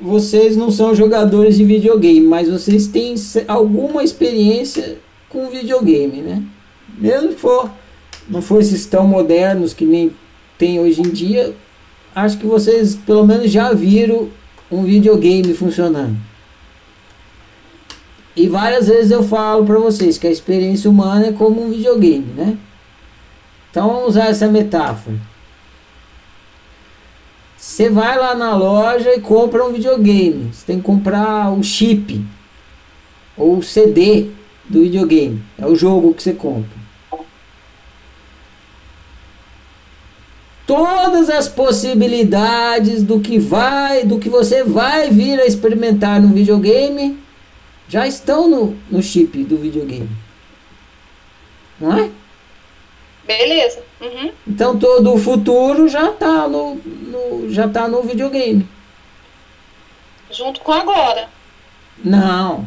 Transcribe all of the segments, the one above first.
vocês não são jogadores de videogame, mas vocês têm alguma experiência com videogame, né? Mesmo que for, não for esses tão modernos que nem tem hoje em dia, acho que vocês pelo menos já viram um videogame funcionando. E várias vezes eu falo para vocês que a experiência humana é como um videogame, né? Então vamos usar essa metáfora. Você vai lá na loja e compra um videogame. Você tem que comprar o chip ou o CD do videogame. É o jogo que você compra. Todas as possibilidades do que vai, do que você vai vir a experimentar no videogame já estão no, no chip do videogame. Não é? Beleza. Uhum. Então todo o futuro já está no, no, já tá no videogame. Junto com agora. Não.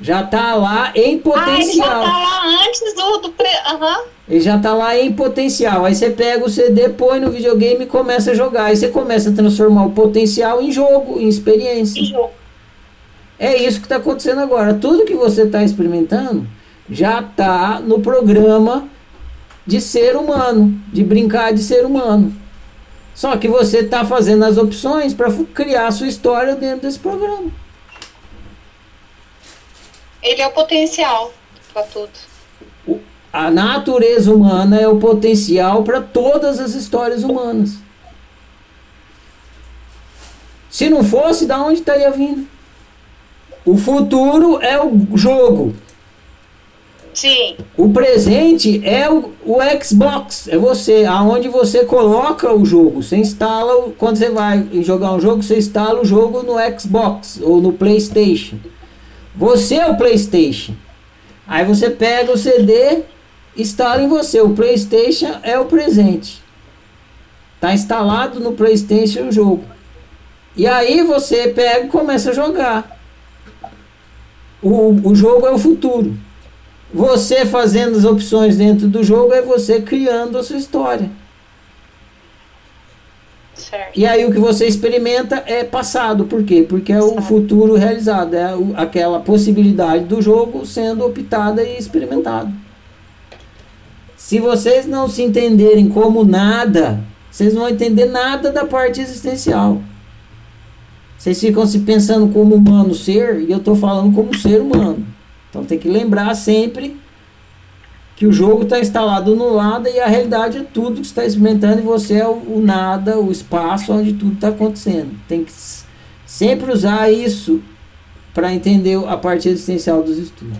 Já está lá em potencial. Ah, ele já tá lá antes do. do pre... uhum. Ele já está lá em potencial. Aí você pega o CD, põe no videogame e começa a jogar. Aí você começa a transformar o potencial em jogo, em experiência. Em jogo. É isso que está acontecendo agora. Tudo que você está experimentando já está no programa de ser humano, de brincar de ser humano. Só que você está fazendo as opções para criar a sua história dentro desse programa. Ele é o potencial para tudo. A natureza humana é o potencial para todas as histórias humanas. Se não fosse, da onde estaria vindo? O futuro é o jogo. Sim. O presente é o, o Xbox, é você, aonde você coloca o jogo. Você instala, quando você vai jogar um jogo, você instala o jogo no Xbox ou no PlayStation. Você é o PlayStation. Aí você pega o CD, instala em você. O PlayStation é o presente. Tá instalado no PlayStation o jogo. E aí você pega e começa a jogar. O, o jogo é o futuro. Você fazendo as opções dentro do jogo é você criando a sua história. Certo. E aí o que você experimenta é passado. Por quê? Porque é o futuro realizado. É aquela possibilidade do jogo sendo optada e experimentado. Se vocês não se entenderem como nada, vocês não vão entender nada da parte existencial. Vocês ficam se pensando como humano ser, e eu estou falando como ser humano. Então tem que lembrar sempre que o jogo está instalado no lado e a realidade é tudo que está experimentando e você é o, o nada, o espaço onde tudo está acontecendo. Tem que sempre usar isso para entender a parte existencial dos estudos.